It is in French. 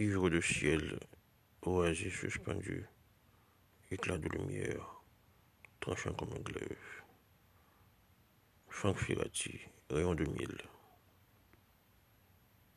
ivre de ciel, oasis suspendu, éclat de lumière, tranchant comme un glaive. Frank Firati, rayon de mille.